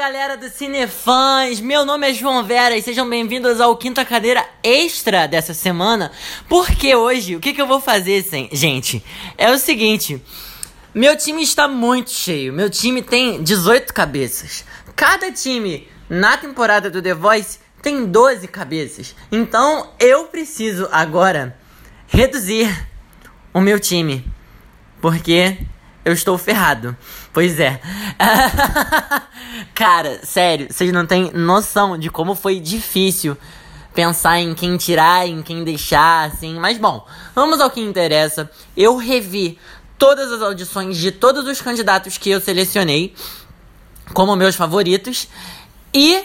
galera do Cinefãs! Meu nome é João Vera e sejam bem-vindos ao Quinta Cadeira Extra dessa semana. Porque hoje, o que, que eu vou fazer, gente? É o seguinte: meu time está muito cheio. Meu time tem 18 cabeças. Cada time na temporada do The Voice tem 12 cabeças. Então eu preciso agora reduzir o meu time. Porque eu estou ferrado. Pois é. Cara, sério, vocês não têm noção de como foi difícil pensar em quem tirar, em quem deixar, assim. Mas bom, vamos ao que interessa. Eu revi todas as audições de todos os candidatos que eu selecionei como meus favoritos e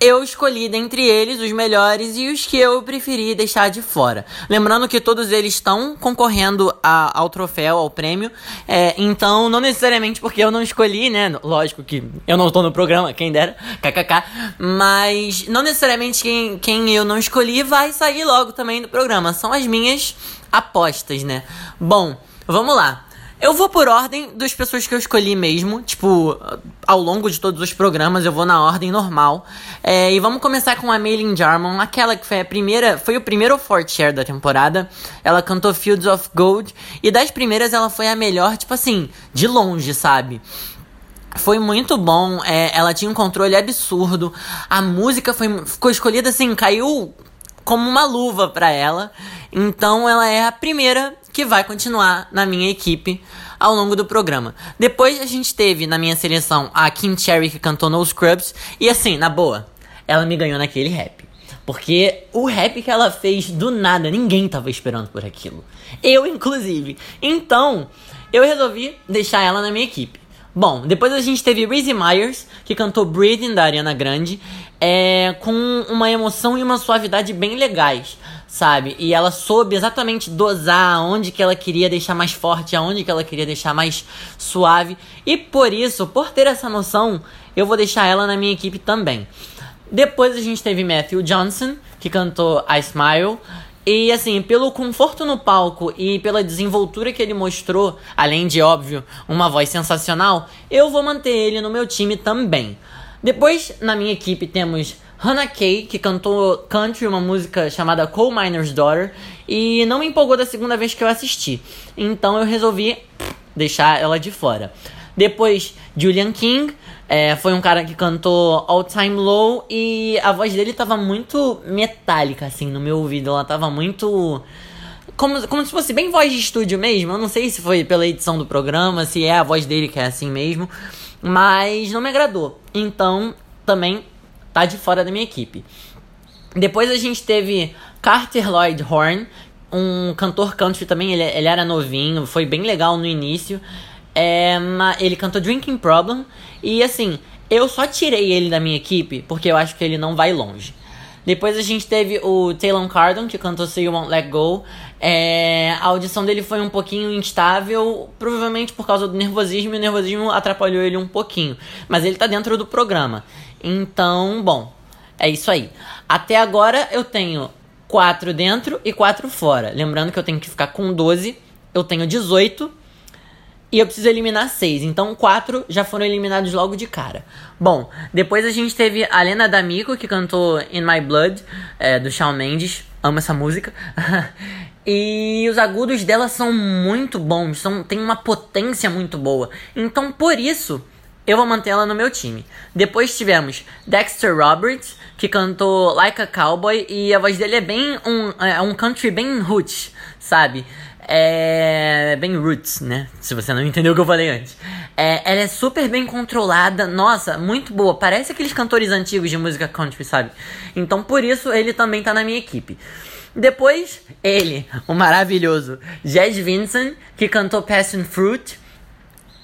eu escolhi dentre eles os melhores e os que eu preferi deixar de fora. Lembrando que todos eles estão concorrendo a, ao troféu, ao prêmio. É, então, não necessariamente porque eu não escolhi, né? Lógico que eu não estou no programa, quem dera, kkk. Mas não necessariamente quem, quem eu não escolhi vai sair logo também do programa. São as minhas apostas, né? Bom, vamos lá. Eu vou por ordem das pessoas que eu escolhi mesmo. Tipo, ao longo de todos os programas eu vou na ordem normal. É, e vamos começar com a Maylin Jarman, aquela que foi a primeira. Foi o primeiro Fort Share da temporada. Ela cantou Fields of Gold. E das primeiras ela foi a melhor, tipo assim, de longe, sabe? Foi muito bom, é, ela tinha um controle absurdo. A música foi, ficou escolhida assim, caiu como uma luva para ela. Então ela é a primeira que vai continuar na minha equipe ao longo do programa. Depois a gente teve na minha seleção a Kim Cherry que cantou No Scrubs e assim, na boa, ela me ganhou naquele rap. Porque o rap que ela fez do nada, ninguém tava esperando por aquilo. Eu, inclusive. Então, eu resolvi deixar ela na minha equipe. Bom, depois a gente teve Reese Myers, que cantou Breathing da Ariana Grande, é, com uma emoção e uma suavidade bem legais, sabe? E ela soube exatamente dosar onde que ela queria deixar mais forte, aonde que ela queria deixar mais suave. E por isso, por ter essa noção, eu vou deixar ela na minha equipe também. Depois a gente teve Matthew Johnson, que cantou I Smile. E assim, pelo conforto no palco e pela desenvoltura que ele mostrou, além de, óbvio, uma voz sensacional, eu vou manter ele no meu time também. Depois, na minha equipe, temos Hannah Kay, que cantou country, uma música chamada Coal Miner's Daughter, e não me empolgou da segunda vez que eu assisti. Então eu resolvi deixar ela de fora. Depois, Julian King, é, foi um cara que cantou All Time Low e a voz dele tava muito metálica, assim, no meu ouvido. Ela tava muito. Como, como se fosse bem voz de estúdio mesmo. Eu não sei se foi pela edição do programa, se é a voz dele que é assim mesmo. Mas não me agradou. Então, também tá de fora da minha equipe. Depois a gente teve Carter Lloyd Horn, um cantor country também. Ele, ele era novinho, foi bem legal no início. É, ele cantou Drinking Problem. E assim, eu só tirei ele da minha equipe porque eu acho que ele não vai longe. Depois a gente teve o Taylor Cardon, que cantou So You Won't Let Go. É, a audição dele foi um pouquinho instável, provavelmente por causa do nervosismo, e o nervosismo atrapalhou ele um pouquinho. Mas ele tá dentro do programa. Então, bom, é isso aí. Até agora eu tenho 4 dentro e 4 fora. Lembrando que eu tenho que ficar com 12, eu tenho 18 e eu preciso eliminar seis. Então, quatro já foram eliminados logo de cara. Bom, depois a gente teve a Lena D'Amico, que cantou In My Blood, é, do Shawn Mendes. Amo essa música. e os agudos dela são muito bons, são, tem uma potência muito boa. Então, por isso, eu vou manter ela no meu time. Depois tivemos Dexter Roberts, que cantou Like a Cowboy, e a voz dele é bem um, é um country bem roots, sabe? É bem roots, né? Se você não entendeu o que eu falei antes. É, ela é super bem controlada, nossa, muito boa. Parece aqueles cantores antigos de música country, sabe? Então por isso ele também tá na minha equipe. Depois, ele, o maravilhoso Jed Vincent, que cantou Passion Fruit,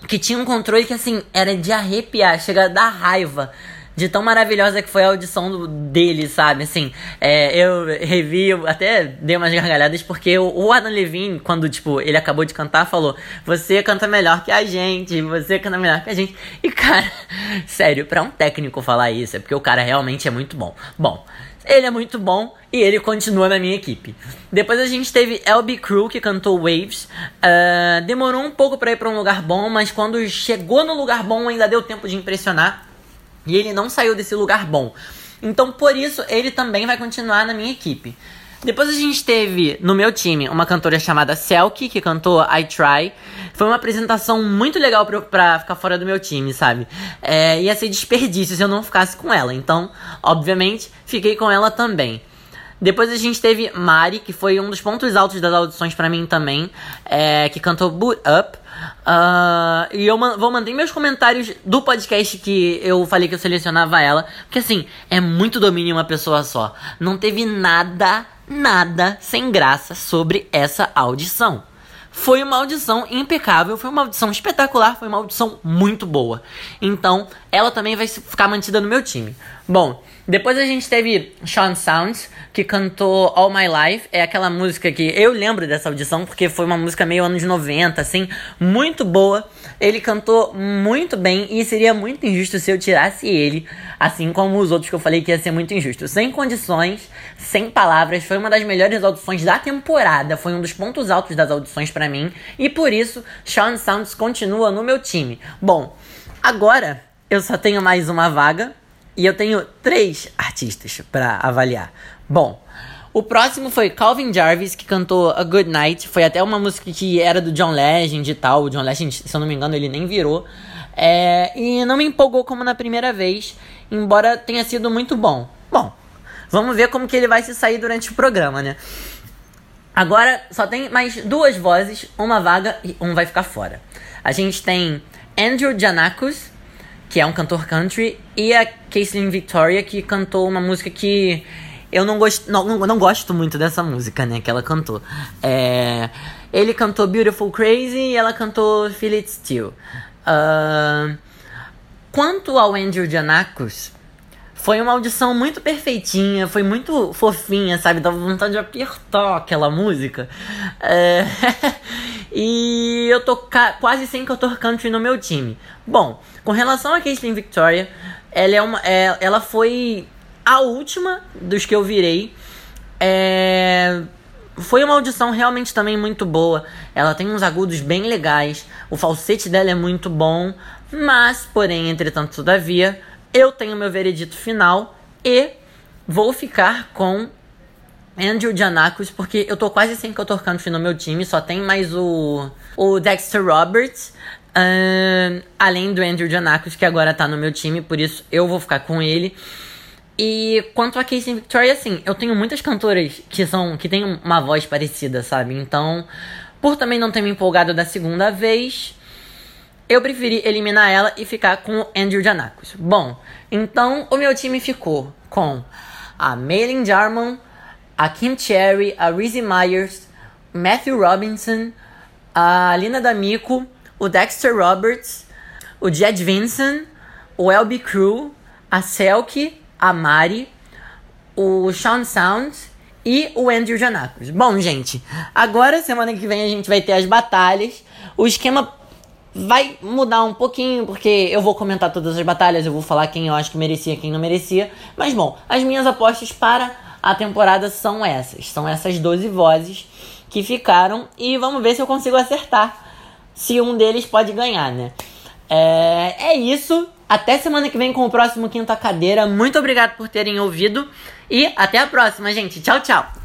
que tinha um controle que assim era de arrepiar, chega a dar raiva de tão maravilhosa que foi a audição do, dele, sabe? Assim, é, eu revi, eu até dei umas gargalhadas, porque o, o Adam Levine, quando, tipo, ele acabou de cantar, falou: Você canta melhor que a gente, você canta melhor que a gente. E, cara, sério, pra um técnico falar isso, é porque o cara realmente é muito bom. Bom. Ele é muito bom e ele continua na minha equipe. Depois a gente teve LB Crew que cantou Waves. Uh, demorou um pouco para ir para um lugar bom, mas quando chegou no lugar bom ainda deu tempo de impressionar. E ele não saiu desse lugar bom. Então, por isso, ele também vai continuar na minha equipe. Depois a gente teve no meu time uma cantora chamada Selkie, que cantou I Try. Foi uma apresentação muito legal pra, pra ficar fora do meu time, sabe? É, ia ser desperdício se eu não ficasse com ela. Então, obviamente, fiquei com ela também. Depois a gente teve Mari, que foi um dos pontos altos das audições para mim também, é, que cantou Boot Up. Uh, e eu vou manter meus comentários do podcast que eu falei que eu selecionava ela. Porque assim, é muito domínio uma pessoa só. Não teve nada, nada sem graça sobre essa audição. Foi uma audição impecável, foi uma audição espetacular, foi uma audição muito boa. Então, ela também vai ficar mantida no meu time. Bom, depois a gente teve Sean Sounds, que cantou All My Life. É aquela música que eu lembro dessa audição, porque foi uma música meio anos 90, assim, muito boa. Ele cantou muito bem e seria muito injusto se eu tirasse ele, assim como os outros que eu falei que ia ser muito injusto. Sem condições, sem palavras, foi uma das melhores audições da temporada, foi um dos pontos altos das audições para mim, e por isso Sean Sounds continua no meu time. Bom, agora eu só tenho mais uma vaga e eu tenho três artistas para avaliar. Bom, o próximo foi Calvin Jarvis, que cantou A Good Night. Foi até uma música que era do John Legend e tal. O John Legend, se eu não me engano, ele nem virou. É, e não me empolgou como na primeira vez, embora tenha sido muito bom. Bom, vamos ver como que ele vai se sair durante o programa, né? Agora só tem mais duas vozes, uma vaga e um vai ficar fora. A gente tem Andrew Janakos, que é um cantor country, e a Caitlyn Victoria, que cantou uma música que eu não gosto, não, não, não, gosto muito dessa música, né, que ela cantou. É, ele cantou Beautiful Crazy e ela cantou Feel It Still. Uh, quanto ao Andrew Janakos, foi uma audição muito perfeitinha, foi muito fofinha, sabe? Dava vontade de apertar aquela música. É... e eu tô quase sem cantor country no meu time. Bom, com relação a Caitlyn Victoria, ela, é uma, é, ela foi a última dos que eu virei. É, foi uma audição realmente também muito boa. Ela tem uns agudos bem legais. O falsete dela é muito bom. Mas, porém, entretanto, todavia, eu tenho meu veredito final e vou ficar com Andrew Janakos, porque eu tô quase sem cantor country no meu time, só tem mais o, o Dexter Roberts, além do Andrew Janakos, que agora tá no meu time, por isso eu vou ficar com ele. E quanto a Casey Victoria, assim, eu tenho muitas cantoras que são que têm uma voz parecida, sabe? Então, por também não ter me empolgado da segunda vez, eu preferi eliminar ela e ficar com o Andrew Janakos. Bom, então o meu time ficou com a Maylin Jarman, a Kim Cherry, a Reese Myers, Matthew Robinson, a Lina D'Amico, o Dexter Roberts, o Jed Vincent, o LB Crew, a Selkie a Mari, o Sean Sound e o Andrew Janakos. Bom, gente, agora semana que vem a gente vai ter as batalhas. O esquema vai mudar um pouquinho, porque eu vou comentar todas as batalhas, eu vou falar quem eu acho que merecia, quem não merecia. Mas bom, as minhas apostas para a temporada são essas. São essas 12 vozes que ficaram e vamos ver se eu consigo acertar se um deles pode ganhar, né? É, é isso. Até semana que vem com o próximo Quinta Cadeira. Muito obrigado por terem ouvido. E até a próxima, gente. Tchau, tchau.